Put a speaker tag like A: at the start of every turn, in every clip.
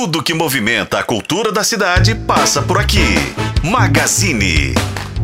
A: Tudo que movimenta a cultura da cidade passa por aqui. Magazine.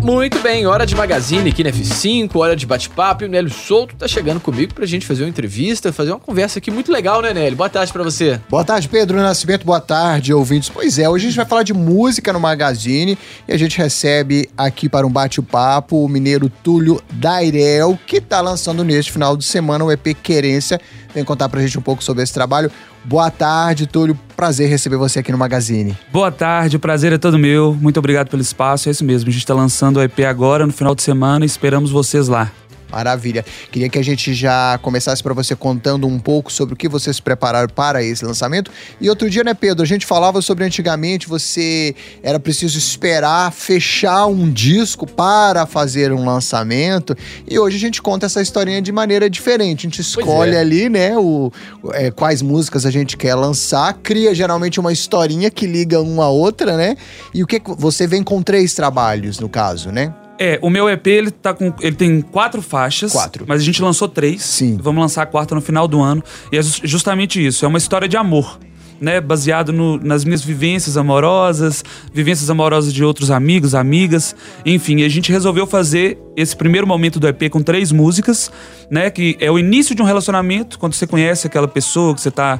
B: Muito bem, hora de magazine aqui na F5, hora de bate-papo. E o Nélio Souto tá chegando comigo pra gente fazer uma entrevista, fazer uma conversa aqui muito legal, né, Nélio? Boa tarde pra você.
C: Boa tarde, Pedro Nascimento. Boa tarde, ouvintes. Pois é, hoje a gente vai falar de música no Magazine e a gente recebe aqui para um bate-papo o mineiro Túlio Dairel, que tá lançando neste final de semana o EP Querência. Vem contar pra gente um pouco sobre esse trabalho. Boa tarde, Túlio. Prazer receber você aqui no Magazine.
D: Boa tarde, o prazer é todo meu. Muito obrigado pelo espaço. É isso mesmo, a gente está lançando o EP agora no final de semana e esperamos vocês lá.
C: Maravilha. Queria que a gente já começasse para você contando um pouco sobre o que vocês prepararam para esse lançamento. E outro dia, né, Pedro, a gente falava sobre antigamente você era preciso esperar fechar um disco para fazer um lançamento. E hoje a gente conta essa historinha de maneira diferente. A gente escolhe é. ali, né, o, é, quais músicas a gente quer lançar, cria geralmente uma historinha que liga uma a outra, né? E o que você vem com três trabalhos, no caso, né?
D: É, o meu EP ele tá com. Ele tem quatro faixas.
C: Quatro.
D: Mas a gente lançou três.
C: Sim.
D: Vamos lançar a quarta no final do ano. E é justamente isso. É uma história de amor. Né, baseado no, nas minhas vivências amorosas, vivências amorosas de outros amigos, amigas, enfim, a gente resolveu fazer esse primeiro momento do EP com três músicas, né, que é o início de um relacionamento, quando você conhece aquela pessoa que você está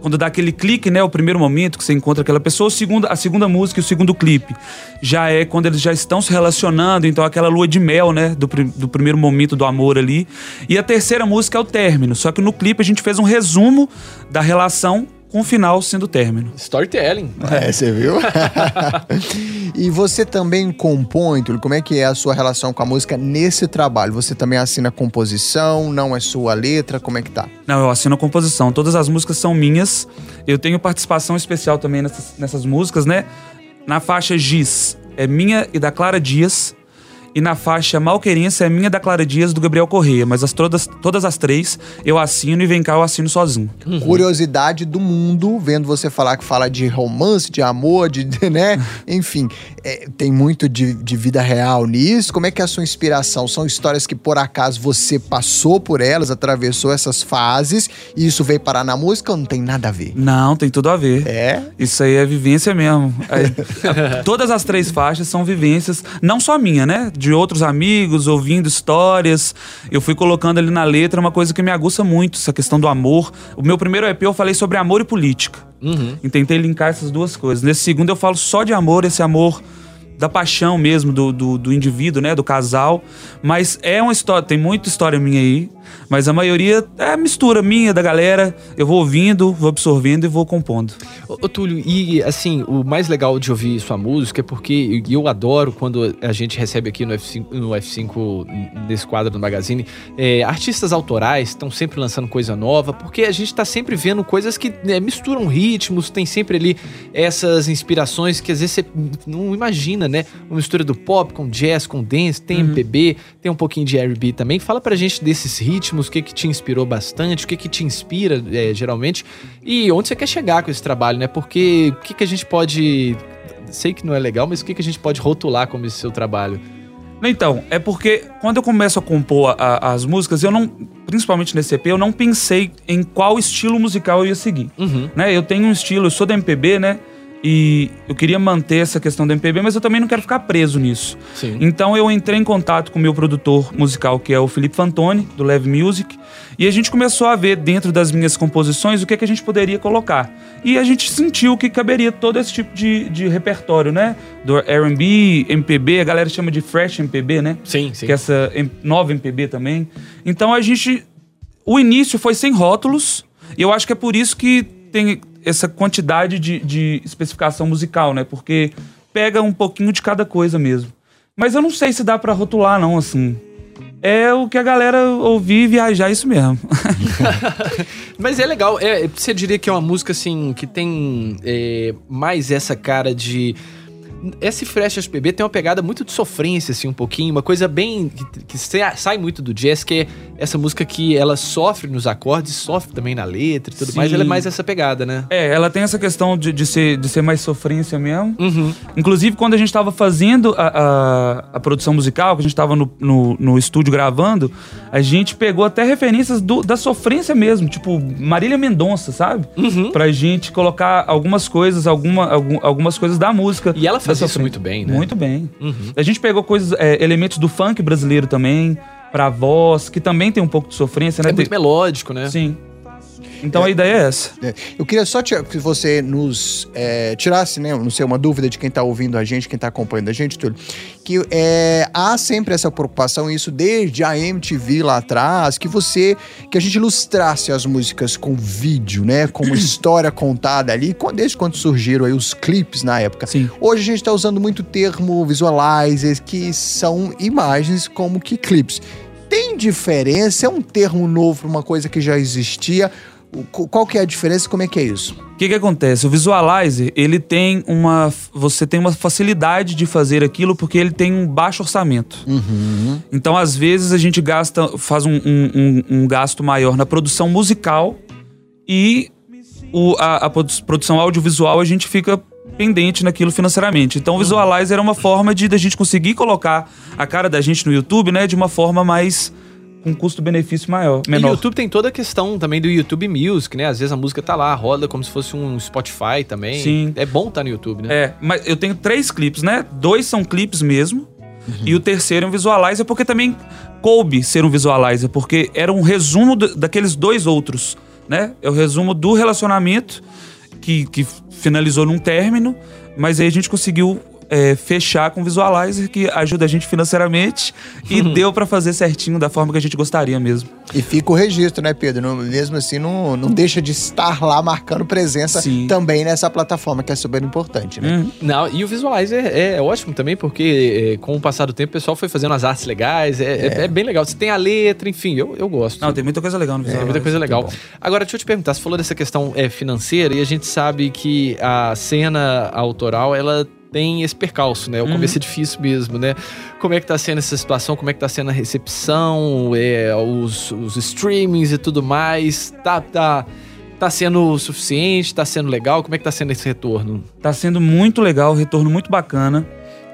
D: quando dá aquele clique, né? O primeiro momento que você encontra aquela pessoa. O segundo, a segunda música e o segundo clipe já é quando eles já estão se relacionando. Então, aquela lua de mel, né? Do, do primeiro momento do amor ali. E a terceira música é o término. Só que no clipe a gente fez um resumo da relação com o final sendo o término.
B: Storytelling.
C: É, você viu? e você também compõe, Túlio? Como é que é a sua relação com a música nesse trabalho? Você também assina composição? Não é sua letra? Como é que tá?
D: Não, eu assino a composição. Todas as músicas são minhas. Eu tenho participação especial também nessas, nessas músicas, né? Na faixa Giz é minha e da Clara Dias. E na faixa Malquerência é minha da Clara Dias do Gabriel Correia, mas as, todas, todas as três eu assino e vem cá eu assino sozinho.
C: Uhum. Curiosidade do mundo, vendo você falar que fala de romance, de amor, de, né? Enfim, é, tem muito de, de, vida real nisso. Como é que é a sua inspiração? São histórias que por acaso você passou por elas, atravessou essas fases e isso veio parar na música ou não tem nada a ver?
D: Não, tem tudo a ver.
C: É?
D: Isso aí é vivência mesmo. É, todas as três faixas são vivências, não só minha, né? De outros amigos, ouvindo histórias. Eu fui colocando ali na letra uma coisa que me aguça muito, essa questão do amor. O meu primeiro EP eu falei sobre amor e política. Uhum. E tentei linkar essas duas coisas. Nesse segundo eu falo só de amor, esse amor da paixão mesmo do, do, do, indivíduo, né? Do casal. Mas é uma história, tem muita história minha aí. Mas a maioria é mistura minha, da galera. Eu vou ouvindo, vou absorvendo e vou compondo.
B: Ô, ô Túlio, e assim, o mais legal de ouvir sua música é porque eu adoro quando a gente recebe aqui no F5, no F5 nesse quadro do Magazine, é, artistas autorais estão sempre lançando coisa nova, porque a gente está sempre vendo coisas que né, misturam ritmos, tem sempre ali essas inspirações que às vezes você não imagina, né? Uma mistura do pop com jazz, com dance, tem uhum. MPB, tem um pouquinho de R&B também. Fala pra gente desses ritmos, o que que te inspirou bastante, o que que te inspira é, geralmente e onde você quer chegar com esse trabalho, né? Porque o que que a gente pode... Sei que não é legal, mas o que que a gente pode rotular como esse seu trabalho?
D: Então, é porque quando eu começo a compor a, as músicas, eu não, principalmente nesse EP, eu não pensei em qual estilo musical eu ia seguir. Uhum. Né? Eu tenho um estilo, eu sou da MPB, né? E eu queria manter essa questão do MPB, mas eu também não quero ficar preso nisso. Sim. Então eu entrei em contato com o meu produtor musical, que é o Felipe Fantoni, do Leve Music, e a gente começou a ver dentro das minhas composições o que, é que a gente poderia colocar. E a gente sentiu que caberia todo esse tipo de, de repertório, né? Do RB, MPB, a galera chama de Fresh MPB, né?
B: Sim, sim.
D: Que é essa nova MPB também. Então a gente. O início foi sem rótulos, e eu acho que é por isso que tem essa quantidade de, de especificação musical, né? Porque pega um pouquinho de cada coisa mesmo. Mas eu não sei se dá para rotular, não, assim. É o que a galera ouvir e viajar, isso mesmo.
B: Mas é legal. É, você diria que é uma música, assim, que tem é, mais essa cara de esse Fresh HPB tem uma pegada muito de sofrência, assim, um pouquinho, uma coisa bem. que, que sa- sai muito do jazz, que é essa música que ela sofre nos acordes, sofre também na letra e tudo
D: Sim.
B: mais. Ela é mais essa pegada, né?
D: É, ela tem essa questão de, de, ser, de ser mais sofrência mesmo.
B: Uhum.
D: Inclusive, quando a gente tava fazendo a, a, a produção musical, que a gente tava no, no, no estúdio gravando, a gente pegou até referências do- da sofrência mesmo, tipo Marília Mendonça, sabe?
B: Uhum.
D: Pra gente colocar algumas coisas, alguma, algum- algumas coisas da música.
B: E ela
D: da
B: faz isso muito bem, né?
D: Muito bem.
B: Uhum.
D: A gente pegou coisas, é, elementos do funk brasileiro também, pra voz, que também tem um pouco de sofrência, né?
B: É muito melódico, né?
D: Sim. Então a ideia é essa.
C: É, Eu queria só ti- que você nos é, tirasse, né, não sei, uma dúvida de quem tá ouvindo a gente, quem tá acompanhando a gente, Túlio, que é, há sempre essa preocupação, isso desde a MTV lá atrás, que você, que a gente ilustrasse as músicas com vídeo, né, com uma história contada ali, desde quando surgiram aí os clipes na época.
D: Sim.
C: Hoje a gente tá usando muito o termo visualizers, que são imagens como que clipes. Tem diferença? É um termo novo para uma coisa que já existia? Qual que é a diferença? Como é que é isso?
D: O que, que acontece? O visualizer, ele tem uma. Você tem uma facilidade de fazer aquilo porque ele tem um baixo orçamento. Então, às vezes, a gente gasta, faz um, um- um- um gasto maior na produção musical e o- a, a produ- produção audiovisual a gente fica pendente naquilo financeiramente. Então, o visualizer é uma forma de da gente conseguir colocar a cara da gente no YouTube, né, de uma forma mais com custo-benefício maior,
B: E o
D: menor.
B: YouTube tem toda a questão também do YouTube Music, né? Às vezes a música tá lá, roda como se fosse um Spotify também.
D: Sim.
B: É bom estar no YouTube, né?
D: É, mas eu tenho três clipes, né? Dois são clipes mesmo. E o terceiro é um visualizer, porque também coube ser um visualizer, porque era um resumo da- daqueles dois outros, né? É o resumo do relacionamento que, que finalizou num término, mas aí a gente conseguiu é, fechar com o visualizer que ajuda a gente financeiramente e deu pra fazer certinho da forma que a gente gostaria mesmo.
C: E fica o registro, né, Pedro? Não- mesmo assim, não, não deixa de estar lá marcando presença
D: Sim.
C: também nessa plataforma, que é super importante, né?
D: Hum.
B: Não, e o Visualizer é, é ótimo também, porque é, com o passar do tempo o pessoal foi fazendo as artes legais, é, é- é bem legal. Você tem a letra, enfim, eu, eu gosto.
D: Não, tem muita coisa legal no
B: É,
D: visualizer.
B: muita coisa legal. Agora, deixa eu te perguntar, você falou dessa questão é, financeira e a gente sabe que a cena autoral, ela tem esse percalço, né? O
D: Uhum.
B: começo é difícil mesmo, né? Como é que tá sendo essa situação? Como é que tá sendo a recepção, é, os, os streamings e tudo mais? Tá, tá, tá sendo o suficiente? Tá sendo legal? Como é que tá sendo esse retorno?
D: Tá sendo muito legal, retorno muito bacana.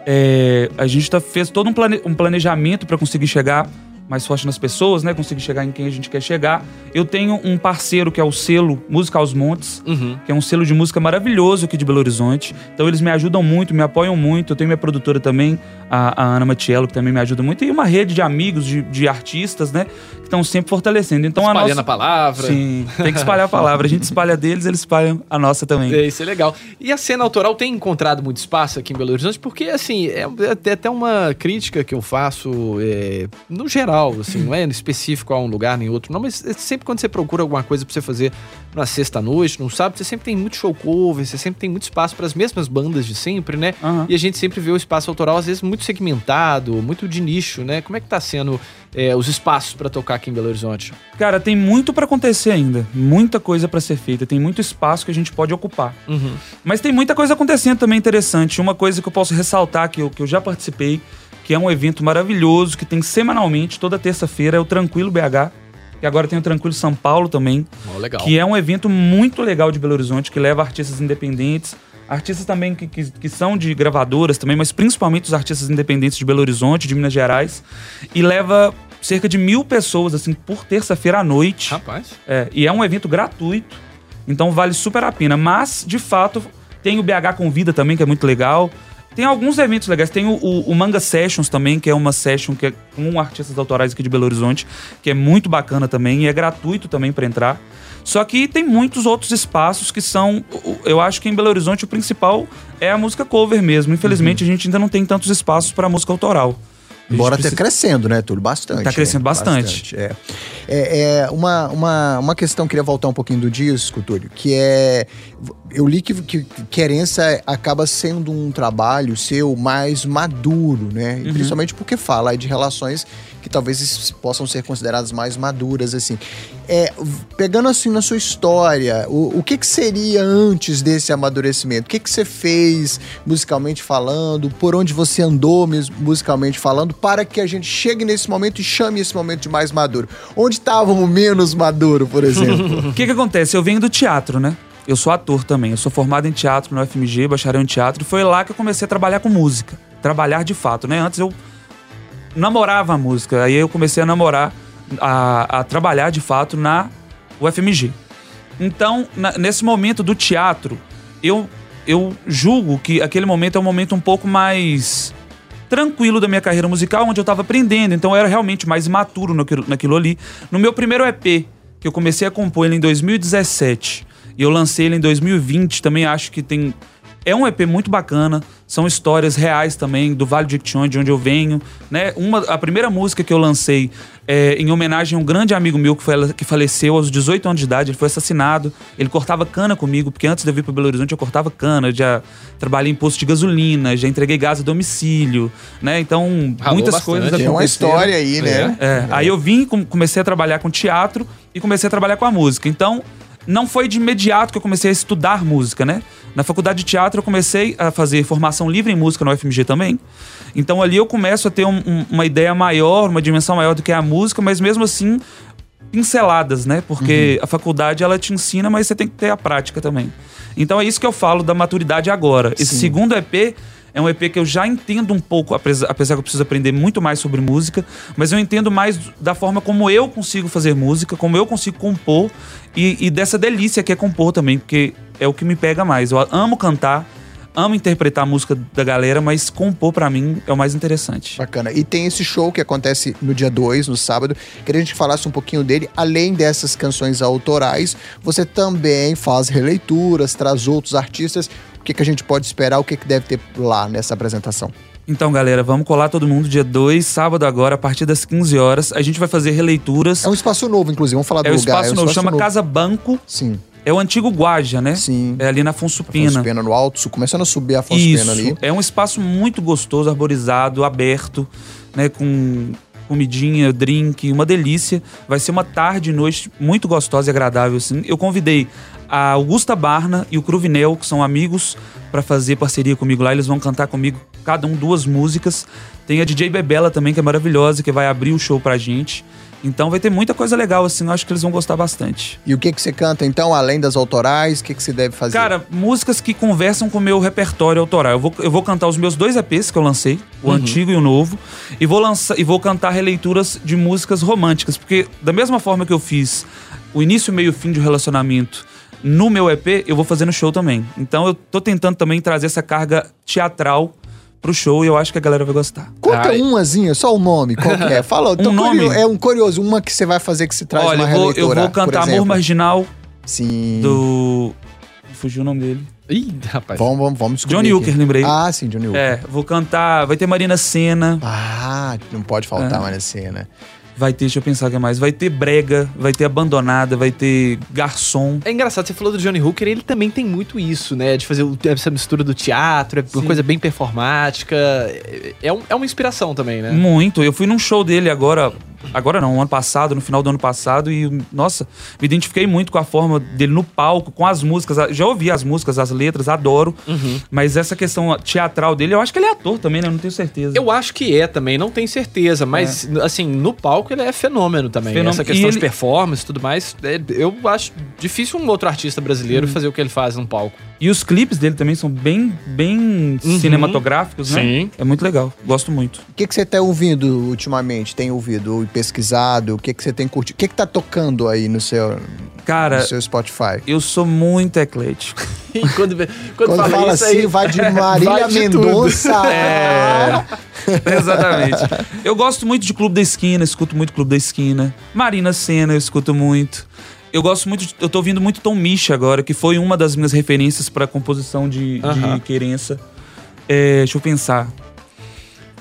D: É, a gente tá, fez todo um, plane- um planejamento para conseguir chegar mais forte nas pessoas, né? Conseguir chegar em quem a gente quer chegar. Eu tenho um parceiro que é o selo Música aos Montes,
B: Uhum.
D: que é um selo de música maravilhoso aqui de Belo Horizonte. Então eles me ajudam muito, me apoiam muito. Eu tenho minha produtora também, a, a Ana Matiello, que também me ajuda muito. E uma rede de amigos, de, de artistas, né? Que estão sempre fortalecendo. Então a
B: Espalhando
D: nossa...
B: a palavra.
D: Sim, tem que espalhar a palavra. A gente espalha deles, eles espalham a nossa também.
B: É, isso é legal. E a cena autoral tem encontrado muito espaço aqui em Belo Horizonte, porque, assim, é até até uma crítica que eu faço é, no geral, assim, não é específico a um lugar nem outro, não, mas é sempre quando você procura alguma coisa pra você fazer na sexta-noite, no sábado, você sempre tem muito show cover, você sempre tem muito espaço para as mesmas bandas de sempre, né?
D: Aham.
B: E a gente sempre vê o espaço autoral, às vezes, muito segmentado, muito de nicho, né? Como é que tá sendo é, os espaços pra tocar aqui em Belo Horizonte?
D: Cara, tem muito pra acontecer ainda. Muita coisa pra ser feita. Tem muito espaço que a gente pode ocupar.
B: Uhum.
D: Mas tem muita coisa acontecendo também interessante. Uma coisa que eu posso ressaltar, que eu, que eu já participei, que é um evento maravilhoso, que tem semanalmente, toda terça-feira, é o Tranquilo BH. Que agora tem o Tranquilo São Paulo também.
B: Legal.
D: Que é um evento muito legal de Belo Horizonte, que leva artistas independentes. Artistas também que, que, que são de gravadoras também, mas principalmente os artistas independentes de Belo Horizonte, de Minas Gerais. E leva cerca de mil pessoas, assim, por terça-feira à noite.
B: Rapaz.
D: É, e é um evento gratuito, então vale super a pena. Mas, de fato, tem o BH Convida também, que é muito legal. Tem alguns eventos legais. Tem o, o- o Manga Sessions também, que é uma session que é com artistas autorais aqui de Belo Horizonte, que é muito bacana também e é gratuito também para entrar. Só que tem muitos outros espaços que são. Eu acho que em Belo Horizonte o principal é a música cover mesmo. Infelizmente a gente ainda não tem tantos espaços para música autoral.
C: Embora
D: precisa-
C: esteja crescendo, né, Túlio? Bastante.
D: Tá crescendo
C: né?
D: bastante.
C: é. É, é, uma, uma, uma questão, queria voltar um pouquinho do disco, Túlio, que é. Eu li que, que Querença acaba sendo um trabalho seu mais maduro, né?
D: Uhum.
C: Principalmente porque fala de relações que talvez possam ser consideradas mais maduras, assim. É, pegando assim na sua história, o, o que, que seria antes desse amadurecimento? O que, que você fez musicalmente falando? Por onde você andou musicalmente falando? Para que a gente chegue nesse momento e chame esse momento de mais maduro. Onde estava o menos maduro, por exemplo?
D: O que que acontece? Eu venho do teatro, né? Eu sou ator também. Eu sou formado em teatro no FMG, bacharel em teatro. E foi lá que eu comecei a trabalhar com música. Trabalhar de fato, né? Antes eu namorava a música. Aí eu comecei a namorar, a, a trabalhar de fato na UFMG. Então, na- nesse momento do teatro, eu, eu julgo que aquele momento é um momento um pouco mais tranquilo da minha carreira musical, onde eu tava aprendendo. Então eu era realmente mais imaturo naquilo, naquilo ali. No meu primeiro EP, que eu comecei a compor ele em 2017, e eu lancei ele em 2020, também acho que tem. É um EP muito bacana, são histórias reais também do Vale de Jequitinhonha, de onde eu venho, né? Uma, a primeira música que eu lancei é em homenagem a um grande amigo meu que, foi, que faleceu aos 18 anos de idade, ele foi assassinado, ele cortava cana comigo, porque antes de eu vir para Belo Horizonte eu cortava cana, eu já trabalhei em posto de gasolina, já entreguei gás a domicílio, né? Então,
B: Ralou
D: muitas
B: bastante.
D: coisas
C: Tem uma
D: aconteceram.
C: história aí, né?
D: É, aí eu vim, com- comecei a trabalhar com teatro e comecei a trabalhar com a música. Então, não foi de imediato que eu comecei a estudar música, né? Na faculdade de teatro eu comecei a fazer formação livre em música no UFMG também. Então ali eu começo a ter um- um- uma ideia maior, uma dimensão maior do que é a música, mas mesmo assim pinceladas, né? Porque a faculdade ela te ensina, mas você tem que ter a prática também. Então é isso que eu falo da maturidade agora. Esse
C: Sim.
D: segundo EP é um EP que eu já entendo um pouco, apesar apesar que eu preciso aprender muito mais sobre música, mas eu entendo mais da forma como eu consigo fazer música, como eu consigo compor e, e dessa delícia que é compor também, porque é o que me pega mais. Eu amo cantar, amo interpretar a música da galera, mas compor pra mim é o mais interessante.
C: Bacana. E tem esse show que acontece no dia 2, no sábado. Queria que a gente falasse um pouquinho dele. Além dessas canções autorais, você também faz releituras, traz outros artistas. O que, que a gente pode esperar? O que, que deve ter lá nessa apresentação?
D: Então, galera, vamos colar todo mundo dia 2, sábado agora, a partir das 15 horas. A gente vai fazer releituras.
C: É um espaço novo, inclusive. Vamos falar do
D: É um
C: lugar.
D: espaço novo, chama Casa Banco.
C: Sim,
D: É o antigo Guaja, né?
C: sim.
D: É ali na Afonso
C: Afonso
D: Pena.
C: Pena no alto, começando a subir a Afonso
D: Isso.
C: Pena ali.
D: É um espaço muito gostoso, arborizado, aberto, né? Com comidinha, drink, uma delícia. Vai ser uma tarde e noite muito gostosa e agradável, assim. Eu convidei a Augusta Barna e o Cruvinel, que são amigos, para fazer parceria comigo lá. Eles vão cantar comigo, cada um duas músicas. Tem a DJ Bebela também, que é maravilhosa, que vai abrir o show pra gente. Então vai ter muita coisa legal, assim. Eu acho que eles vão gostar bastante.
C: E o que, que você canta, então, além das autorais? O que, que você deve fazer?
D: Cara, músicas que conversam com o meu repertório autoral. Eu vou, eu vou cantar os meus dois EPs que eu lancei, o antigo e o novo, e vou, lançar, e vou cantar releituras de músicas românticas, porque da mesma forma que eu fiz o início, meio e fim de um relacionamento no meu EP, eu vou fazer no show também. Então eu tô tentando também trazer essa carga teatral pro show e eu acho que a galera vai gostar.
C: Conta
B: Ai.
C: umazinha, só o nome, qual que é? Fala,
D: Um nome?
C: curio- é um curioso, uma que você vai fazer que se traz
D: Olha,
C: uma
D: eu vou, eu vou cantar Amor. Marginal
C: Sim.
D: do. Fugiu o nome dele.
B: Ih, rapaz.
C: Vamos, vamos, vamos descobrir
D: Johnny. Hooker, lembrei.
C: Ah, sim, Johnny Hooker.
D: É, vou cantar. Vai ter Marina Senna.
C: Ah, não pode faltar
D: É.
C: mais na cena.
D: Vai ter, deixa eu pensar o que mais. Vai ter brega, vai ter abandonada, vai ter garçom.
B: É engraçado, você falou do Johnny Hooker, ele também tem muito isso, né? De fazer essa mistura do teatro, é uma
D: Sim.
B: coisa bem performática. É, é um- é uma inspiração também, né?
D: Muito. Eu fui num show dele agora. Agora não, ano passado, no final do ano passado, e, nossa, me identifiquei muito com a forma dele no palco, com as músicas. Já ouvi as músicas, as letras, adoro.
B: Uhum.
D: Mas essa questão teatral dele, eu acho que ele é ator também, né? Eu não tenho certeza.
B: Eu acho que é também, não tenho certeza, mas assim, no palco ele é fenômeno também.
D: Fenômeno.
B: Essa questão
D: E
B: de
D: ele-
B: performance e tudo mais, é- eu acho difícil um outro artista brasileiro fazer o que ele faz no palco.
D: E os clipes dele também são bem, bem
B: Uhum.
D: cinematográficos, né?
B: Sim.
D: É muito legal. Gosto muito.
C: O que, que você tá ouvindo ultimamente? Tem ouvido pesquisado? O que, que você tem curtido? O que, que tá tocando aí no seu,
D: Cara,
C: no seu Spotify?
D: eu sou muito eclético.
B: E quando, quando,
C: Quando fala,
B: isso
C: assim,
B: aí,
C: vai de Marília
B: vai de.
C: Mendonça.
D: É. Exatamente. Eu gosto muito de Clube da Esquina, escuto muito Clube da Esquina. Marina Senna, eu escuto muito. Eu gosto muito, de, eu tô ouvindo muito Tom Misha agora, que foi uma das minhas referências pra composição de, de
B: Aham.
D: querença. É, deixa eu pensar.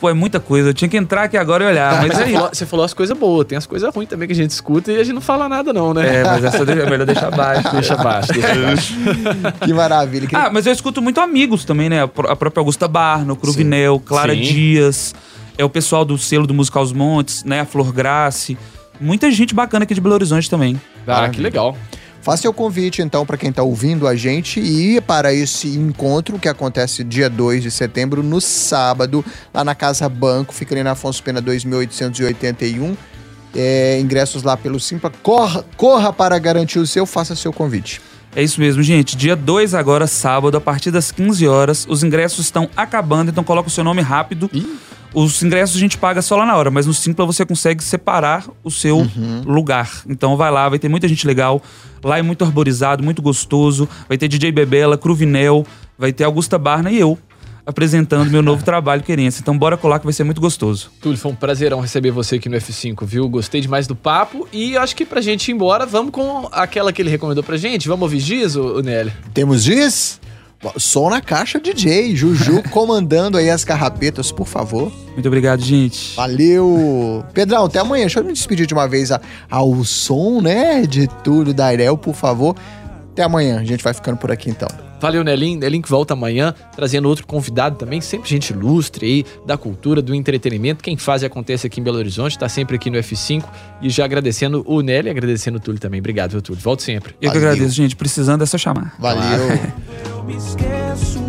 D: Pô, é muita coisa. Eu tinha que entrar aqui agora e olhar. Mas
B: Mas você
D: é,
B: falou, você falou as coisas boas, tem as coisas ruins também que a gente escuta e a gente não fala nada, não, né?
D: é, mas essa é melhor deixar abaixo.
B: Deixa abaixo, deixa abaixo.
C: Que maravilha. Que-
D: Ah, mas eu escuto muito amigos também, né? A pró- a própria Augusta Barna, o Cruvinel, Clara
B: Sim.
D: Dias, é o pessoal do selo do Música aos Montes, né? A Flor Grace. muita gente bacana aqui de Belo Horizonte também.
B: Ah, que legal.
C: Faça o convite, então, para quem está ouvindo a gente e para esse encontro que acontece dia 2 de setembro, no sábado, lá na Casa Banco, fica ali na Afonso Pena 2881. É, ingressos lá pelo Simpla. Corra, corra para garantir o seu, faça seu convite.
D: É isso mesmo, gente. Dia 2 agora, sábado, a partir das 15 horas. Os ingressos estão acabando, então coloca o seu nome rápido. Os ingressos a gente paga só lá na hora, mas no Simpla você consegue separar o seu
C: Uhum.
D: lugar. Então vai lá, vai ter muita gente legal. Lá é muito arborizado, muito gostoso. Vai ter DJ Bebela, Cruvinel, vai ter Augusta Barna e eu apresentando meu novo trabalho, Querência. Então bora colar que vai ser muito gostoso.
B: Túlio, foi um prazerão receber você aqui no F5, viu? Gostei demais do papo e acho que pra gente ir embora, vamos com aquela que ele recomendou pra gente. Vamos ouvir Giz, ô, ô Nelly?
C: Temos diz? Som na caixa, DJ. Juju comandando aí as carrapetas, por favor.
D: Muito obrigado, gente.
C: Valeu! Pedrão, até amanhã. Deixa eu me despedir de uma vez a- ao som, né? De tudo da Irel, por favor. Até amanhã. A gente vai ficando por aqui então.
B: Valeu, Nelim. Nelim que volta amanhã, trazendo outro convidado também, sempre gente ilustre aí, da cultura, do entretenimento. Quem faz e acontece aqui em Belo Horizonte, tá sempre aqui no F5. E já agradecendo o Nelly e agradecendo o Túlio também. Obrigado, viu, Túlio? Volte sempre.
D: Eu que
C: Valeu.
D: agradeço, gente. Precisando é só chamar.
C: Valeu!
E: me esqueço.